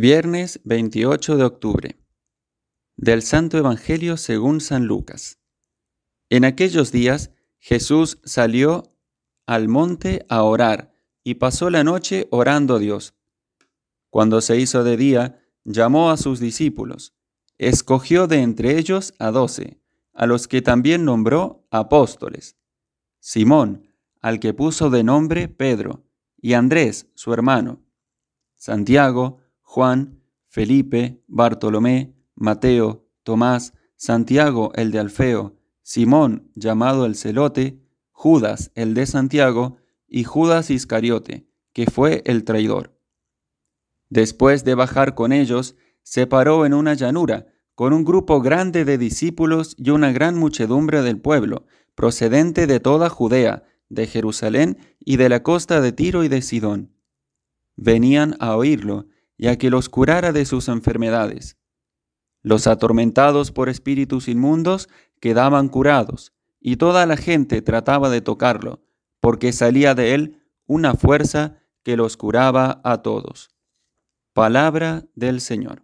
Viernes 28 de octubre. Del Santo Evangelio según San Lucas. En aquellos días Jesús salió al monte a orar y pasó la noche orando a Dios. Cuando se hizo de día, llamó a sus discípulos, escogió de entre ellos a doce, a los que también nombró apóstoles. Simón, al que puso de nombre Pedro, y Andrés, su hermano, Santiago, Juan, Felipe, Bartolomé, Mateo, Tomás, Santiago el de Alfeo, Simón llamado el celote, Judas el de Santiago y Judas Iscariote, que fue el traidor. Después de bajar con ellos, se paró en una llanura, con un grupo grande de discípulos y una gran muchedumbre del pueblo, procedente de toda Judea, de Jerusalén y de la costa de Tiro y de Sidón. Venían a oírlo, y a que los curara de sus enfermedades. Los atormentados por espíritus inmundos quedaban curados, y toda la gente trataba de tocarlo, porque salía de él una fuerza que los curaba a todos. Palabra del Señor.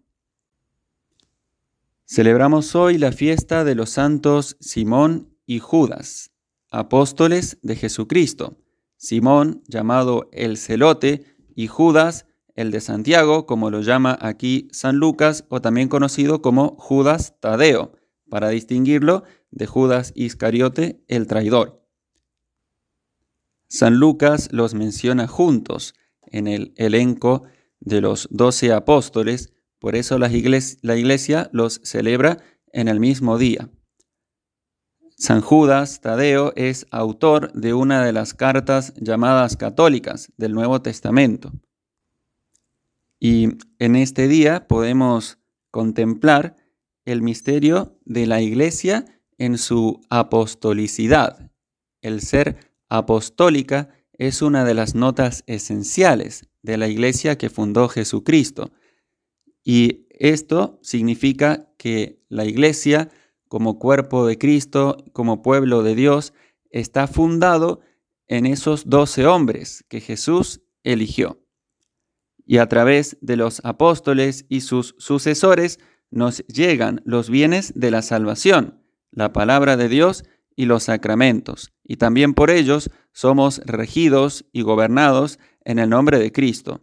Celebramos hoy la fiesta de los santos Simón y Judas, apóstoles de Jesucristo. Simón, llamado el celote, y Judas, el de Santiago, como lo llama aquí San Lucas, o también conocido como Judas Tadeo, para distinguirlo de Judas Iscariote, el traidor. San Lucas los menciona juntos en el elenco de los doce apóstoles, por eso la iglesia, la iglesia los celebra en el mismo día. San Judas Tadeo es autor de una de las cartas llamadas católicas del Nuevo Testamento. Y en este día podemos contemplar el misterio de la iglesia en su apostolicidad. El ser apostólica es una de las notas esenciales de la iglesia que fundó Jesucristo. Y esto significa que la iglesia, como cuerpo de Cristo, como pueblo de Dios, está fundado en esos doce hombres que Jesús eligió y a través de los apóstoles y sus sucesores nos llegan los bienes de la salvación, la palabra de Dios y los sacramentos, y también por ellos somos regidos y gobernados en el nombre de Cristo.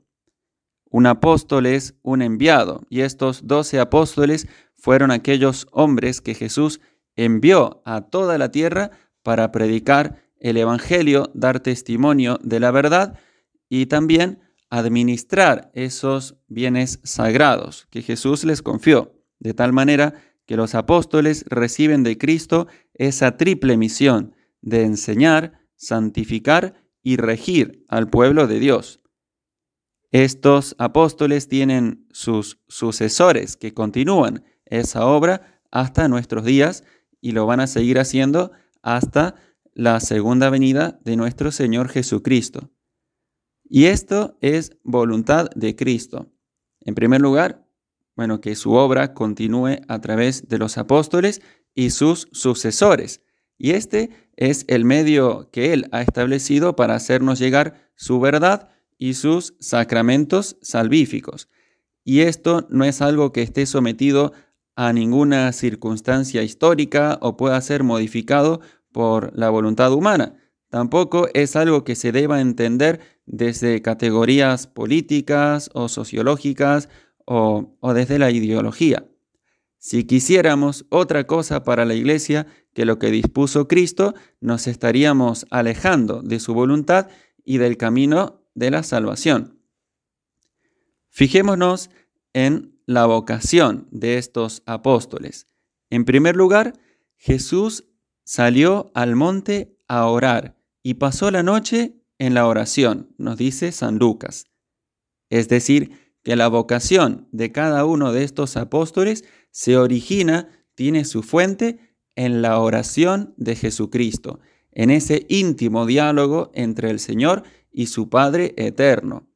Un apóstol es un enviado, y estos doce apóstoles fueron aquellos hombres que Jesús envió a toda la tierra para predicar el Evangelio, dar testimonio de la verdad y también administrar esos bienes sagrados que Jesús les confió, de tal manera que los apóstoles reciben de Cristo esa triple misión de enseñar, santificar y regir al pueblo de Dios. Estos apóstoles tienen sus sucesores que continúan esa obra hasta nuestros días y lo van a seguir haciendo hasta la segunda venida de nuestro Señor Jesucristo. Y esto es voluntad de Cristo. En primer lugar, bueno, que su obra continúe a través de los apóstoles y sus sucesores. Y este es el medio que Él ha establecido para hacernos llegar su verdad y sus sacramentos salvíficos. Y esto no es algo que esté sometido a ninguna circunstancia histórica o pueda ser modificado por la voluntad humana. Tampoco es algo que se deba entender desde categorías políticas o sociológicas o, desde la ideología. Si quisiéramos otra cosa para la Iglesia que lo que dispuso Cristo, nos estaríamos alejando de su voluntad y del camino de la salvación. Fijémonos en la vocación de estos apóstoles. En primer lugar, Jesús salió al monte a orar y pasó la noche en la oración, nos dice San Lucas. Es decir, que la vocación de cada uno de estos apóstoles se origina, tiene su fuente en la oración de Jesucristo, en ese íntimo diálogo entre el Señor y su Padre eterno,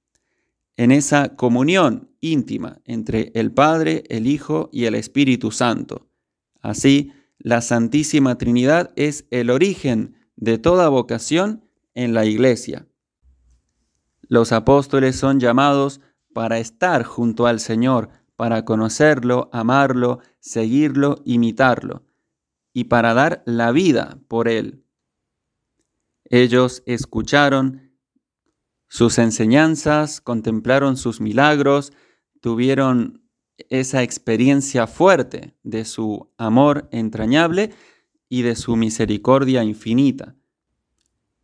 en esa comunión íntima entre el Padre, el Hijo y el Espíritu Santo. Así, la Santísima Trinidad es el origen de toda vocación en la iglesia. Los apóstoles son llamados para estar junto al Señor, para conocerlo, amarlo, seguirlo, imitarlo, y para dar la vida por Él. Ellos escucharon sus enseñanzas, contemplaron sus milagros, tuvieron esa experiencia fuerte de su amor entrañable y de su misericordia infinita.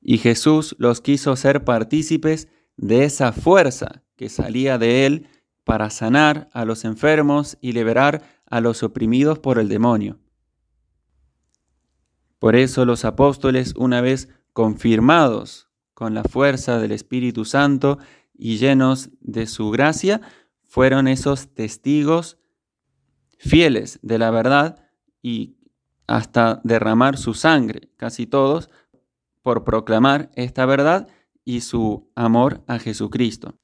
Y Jesús los quiso ser partícipes de esa fuerza que salía de él para sanar a los enfermos y liberar a los oprimidos por el demonio. Por eso los apóstoles, una vez confirmados con la fuerza del Espíritu Santo y llenos de su gracia, fueron esos testigos fieles de la verdad y hasta derramar su sangre, casi todos, por proclamar esta verdad y su amor a Jesucristo.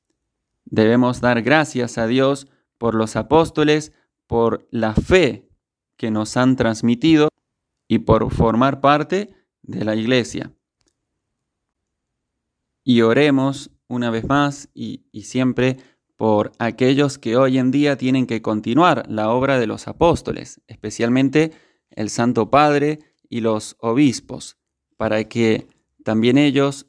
Debemos dar gracias a Dios por los apóstoles, por la fe que nos han transmitido y por formar parte de la iglesia. Y oremos una vez más y, siempre por aquellos que hoy en día tienen que continuar la obra de los apóstoles, especialmente el Santo Padre y los obispos, para que también ellos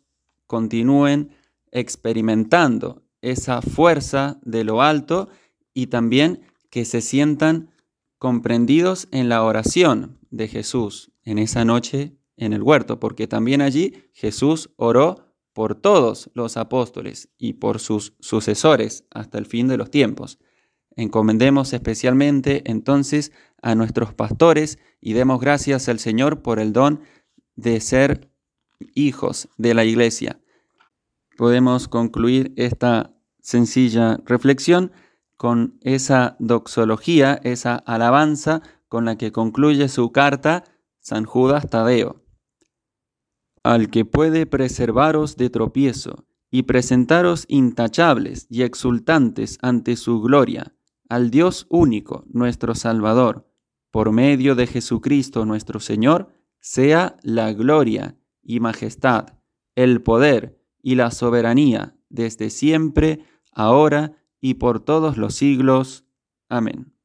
continúen experimentando esa fuerza de lo alto y también que se sientan comprendidos en la oración de Jesús en esa noche en el huerto, porque también allí Jesús oró por todos los apóstoles y por sus sucesores hasta el fin de los tiempos. Encomendemos especialmente entonces a nuestros pastores y demos gracias al Señor por el don de ser hijos de la iglesia. Podemos concluir esta sencilla reflexión con esa doxología, esa alabanza con la que concluye su carta San Judas Tadeo al que puede preservaros de tropiezo y presentaros intachables y exultantes ante su gloria, al Dios único, nuestro Salvador, por medio de Jesucristo nuestro Señor, sea la gloria y majestad, el poder y la soberanía desde siempre, ahora y por todos los siglos. Amén.